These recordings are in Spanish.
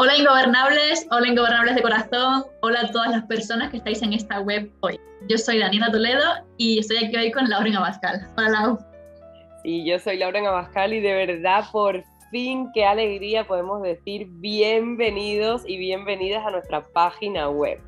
Hola ingobernables, hola ingobernables de corazón, hola a todas las personas que estáis en esta web hoy. Yo soy Daniela Toledo y estoy aquí hoy con Laura Abascal. Hola Lau. Sí, yo soy Laura Abascal y de verdad por fin qué alegría podemos decir bienvenidos y bienvenidas a nuestra página web.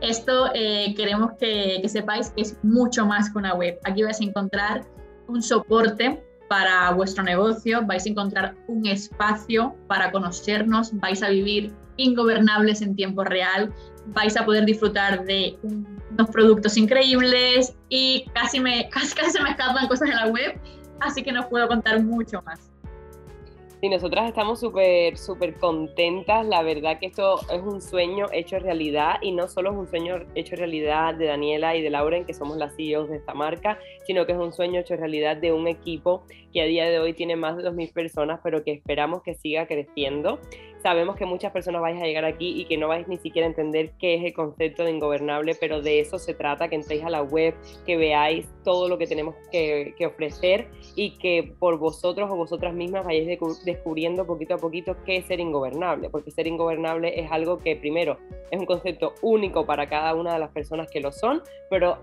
Esto eh, queremos que, que sepáis que es mucho más que una web. Aquí vais a encontrar un soporte para vuestro negocio, vais a encontrar un espacio para conocernos, vais a vivir ingobernables en tiempo real, vais a poder disfrutar de unos productos increíbles y casi, me, casi, casi se me escapan cosas en la web, así que no puedo contar mucho más. Sí, nosotras estamos súper, súper contentas. La verdad que esto es un sueño hecho realidad y no solo es un sueño hecho realidad de Daniela y de Lauren, que somos las CEOs de esta marca, sino que es un sueño hecho realidad de un equipo que a día de hoy tiene más de 2.000 personas, pero que esperamos que siga creciendo. Sabemos que muchas personas vais a llegar aquí y que no vais ni siquiera a entender qué es el concepto de ingobernable, pero de eso se trata, que entréis a la web, que veáis todo lo que tenemos que, ofrecer y que por vosotros o vosotras mismas vayáis descubriendo poquito a poquito qué es ser ingobernable, porque ser ingobernable es algo que primero es un concepto único para cada una de las personas que lo son, pero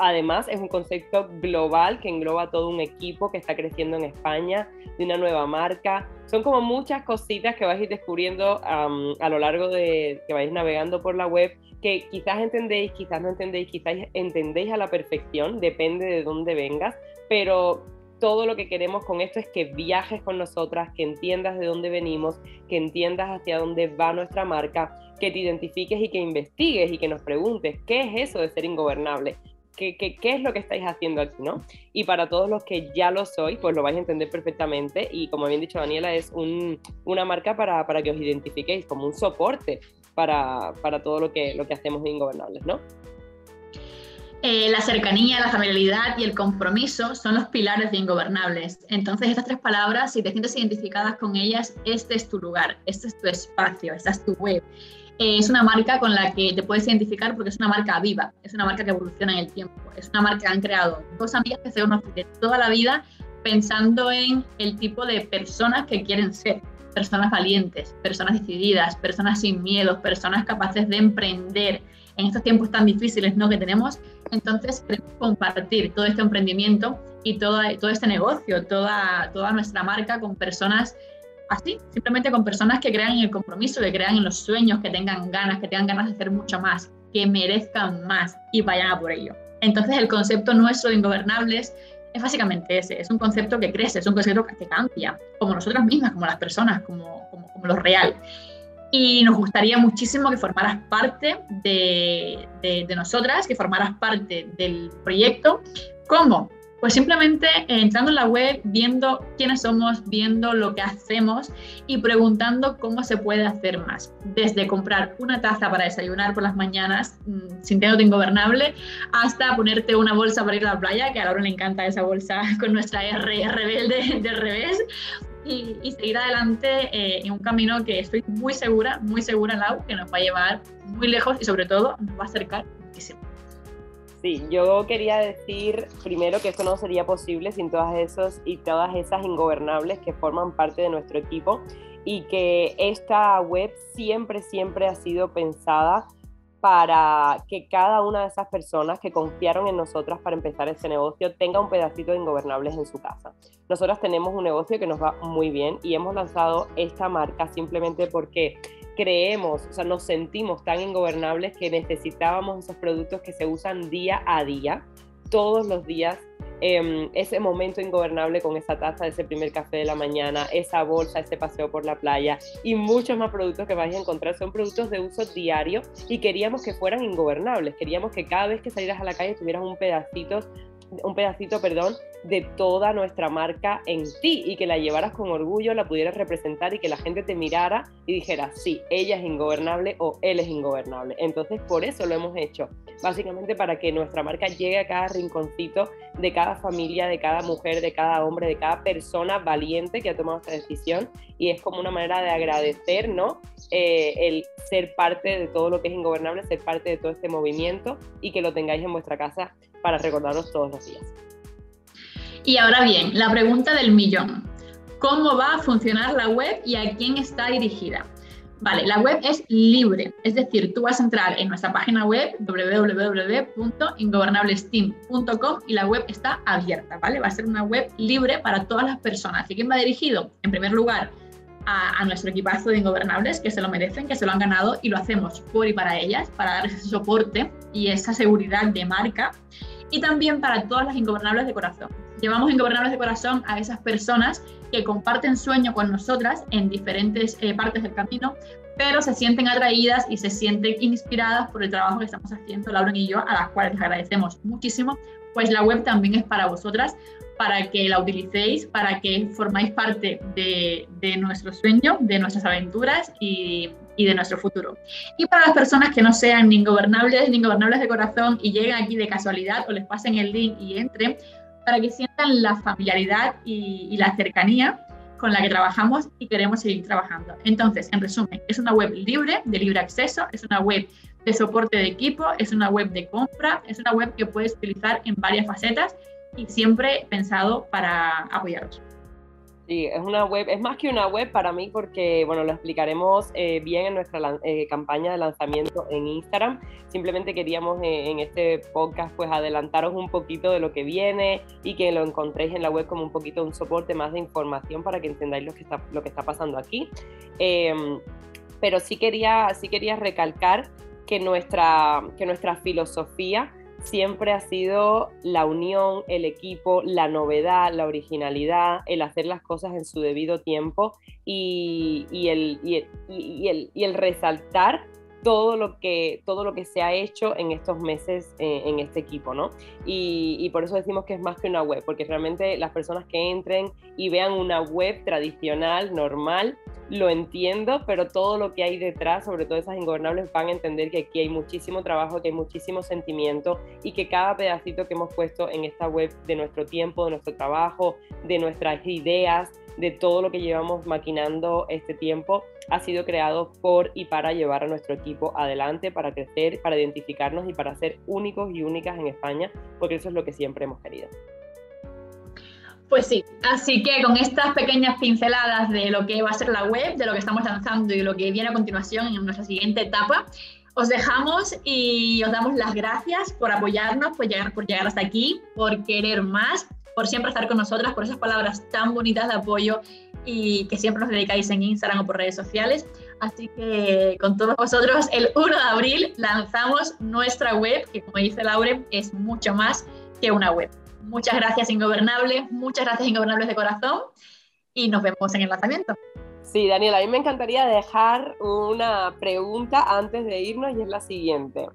además es un concepto global que engloba todo un equipo que está creciendo en España, de una nueva marca. Son como muchas cositas que vais descubriendo a lo largo de que vais navegando por la web, que quizás entendéis, quizás no entendéis, quizás entendéis a la perfección, depende de dónde vengas, pero todo lo que queremos con esto es que viajes con nosotras, que entiendas de dónde venimos, que entiendas hacia dónde va nuestra marca, que te identifiques y que investigues y que nos preguntes, ¿qué es eso de ser ingobernable? Qué, es lo que estáis haciendo aquí, ¿no? Y para todos los que ya lo sois, pues lo vais a entender perfectamente y como bien dicho Daniela, es una marca para, que os identifiquéis como un soporte para, todo lo que, lo que hacemos de Ingobernables, ¿no? Eh, la cercanía, la familiaridad y el compromiso son los pilares de Ingobernables. Entonces, estas tres palabras, si te sientes identificadas con ellas, este es tu lugar, este es tu espacio, esta es tu web es una marca con la que te puedes identificar porque es una marca viva, es una marca que evoluciona en el tiempo, es una marca que han creado dos amigas que se conocen toda la vida pensando en el tipo de personas que quieren ser, personas valientes, personas decididas, personas sin miedo, personas capaces de emprender en estos tiempos tan difíciles ¿no? que tenemos. Entonces queremos compartir todo este emprendimiento y todo, todo este negocio, toda, toda nuestra marca con personas así, simplemente con personas que crean en el compromiso, que crean en los sueños, que tengan ganas, que tengan ganas de hacer mucho más, que merezcan más y vayan a por ello. Entonces el concepto nuestro de ingobernables es básicamente ese, es un concepto que crece, es un concepto que cambia, como nosotras mismas, como las personas, como, como, lo real. Y nos gustaría muchísimo que formaras parte de, de, de nosotras, que formaras parte del proyecto. ¿Cómo? Pues simplemente entrando en la web, viendo quiénes somos, viendo lo que hacemos y preguntando cómo se puede hacer más. Desde comprar una taza para desayunar por las mañanas, mm, sintiéndote ingobernable, hasta ponerte una bolsa para ir a la playa, que a Laura le encanta esa bolsa con nuestra R rebelde del revés, y, seguir adelante eh, en un camino que estoy muy segura, muy segura, Lau, que nos va a llevar muy lejos y sobre todo nos va a acercar muchísimo. Sí, yo quería decir primero que esto no sería posible sin todas esos y todas esas ingobernables que forman parte de nuestro equipo y que esta web siempre, siempre ha sido pensada para que cada una de esas personas que confiaron en nosotras para empezar ese negocio tenga un pedacito de ingobernables en su casa. Nosotras tenemos un negocio que nos va muy bien y hemos lanzado esta marca simplemente porque creemos, o sea, nos sentimos tan ingobernables que necesitábamos esos productos que se usan día a día, todos los días. Em, ese momento ingobernable con esa taza, ese primer café de la mañana, esa bolsa, ese paseo por la playa y muchos más productos que vais a encontrar son productos de uso diario y queríamos que fueran ingobernables, queríamos que cada vez que salieras a la calle tuvieras un pedacito un pedacito, perdón, de toda nuestra marca en ti y que la llevaras con orgullo, la pudieras representar y que la gente te mirara y dijera, sí, ella es ingobernable o él es ingobernable. Entonces, por eso lo hemos hecho, básicamente para que nuestra marca llegue a cada rinconcito de cada familia, de cada mujer, de cada hombre, de cada persona valiente que ha tomado esta decisión y es como una manera de agradecer, ¿no? Eh, el ser parte de todo lo que es ingobernable, ser parte de todo este movimiento y que lo tengáis en vuestra casa para recordaros todos los Y ahora bien, la pregunta del millón. cómo va a funcionar la web y a quién está dirigida. Vale, la web es libre, es decir, tú vas a entrar en nuestra página web www.ingobernablesteam.com y la web está abierta, ¿vale? Va a ser una web libre para todas las personas. ¿Y quién va dirigido? En primer lugar, a, nuestro equipazo de ingobernables que se lo merecen, que se lo han ganado y lo hacemos por y para ellas, para dar ese soporte y esa seguridad de marca y también para todas las ingobernables de corazón. Llevamos ingobernables de corazón a esas personas que comparten sueño con nosotras en diferentes eh, partes del camino, pero se sienten atraídas y se sienten inspiradas por el trabajo que estamos haciendo Lauren y yo, a las cuales les agradecemos muchísimo, pues la web también es para vosotras, para que la utilicéis, para que formáis parte de, de nuestro sueño, de nuestras aventuras y, y, de nuestro futuro. Y para las personas que no sean ni ingobernables ni ingobernables de corazón y lleguen aquí de casualidad o les pasen el link y entren, para que sientan la familiaridad y, la cercanía con la que trabajamos y queremos seguir trabajando. Entonces, en resumen, es una web libre, de libre acceso, es una web de soporte de equipo, es una web de compra, es una web que puedes utilizar en varias facetas y siempre pensado para apoyaros. Sí, es una web, es más que una web para mí porque, bueno, lo explicaremos eh, bien en nuestra eh, campaña de lanzamiento en Instagram. Simplemente queríamos eh, en este podcast pues adelantaros un poquito de lo que viene y que lo encontréis en la web como un poquito un soporte más de información para que entendáis lo que está, lo que está pasando aquí. Em, pero sí quería, sí quería recalcar que nuestra, que nuestra filosofía siempre ha sido la unión, el equipo, la novedad, la originalidad, el hacer las cosas en su debido tiempo y, el, resaltar todo lo que todo lo que se ha hecho en estos meses eh, en este equipo, ¿no? Y, y, por eso decimos que es más que una web, porque realmente las personas que entren y vean una web tradicional, normal, lo entiendo, pero todo lo que hay detrás, sobre todo esas ingobernables, van a entender que aquí hay muchísimo trabajo, que hay muchísimo sentimiento y que cada pedacito que hemos puesto en esta web de nuestro tiempo, de nuestro trabajo, de nuestras ideas, de todo lo que llevamos maquinando este tiempo, ha sido creado por y para llevar a nuestro equipo adelante, para crecer, para identificarnos y para ser únicos y únicas en España, porque eso es lo que siempre hemos querido. Pues sí, así que con estas pequeñas pinceladas de lo que va a ser la web, de lo que estamos lanzando y lo que viene a continuación en nuestra siguiente etapa, os dejamos y os damos las gracias por apoyarnos, por llegar, por llegar hasta aquí, por querer más, por siempre estar con nosotras, por esas palabras tan bonitas de apoyo y que siempre nos dedicáis en Instagram o por redes sociales. Así que con todos vosotros, el 1 de abril lanzamos nuestra web, que como dice Laure, es mucho más que una web. Muchas gracias, Ingobernables. Muchas gracias, Ingobernables de corazón. Y nos vemos en el lanzamiento. Sí, Daniela, a mí me encantaría dejar una pregunta antes de irnos y es la siguiente.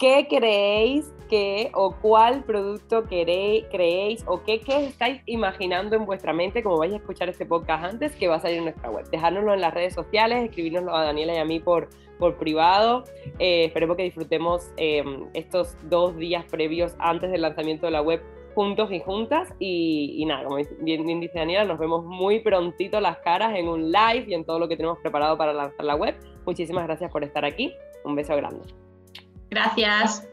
¿Qué creéis o cuál producto queréis, creéis o qué, estáis imaginando en vuestra mente, como vais a escuchar este podcast antes, que va a salir en nuestra web? Dejárnoslo en las redes sociales, escribirnoslo a Daniela y a mí por, privado. Eh, esperemos que disfrutemos eh, estos dos días previos antes del lanzamiento de la web juntos y juntas. Y, nada, como bien, dice Daniela, nos vemos muy prontito las caras en un live y en todo lo que tenemos preparado para lanzar la web. Muchísimas gracias por estar aquí. Un beso grande. Gracias.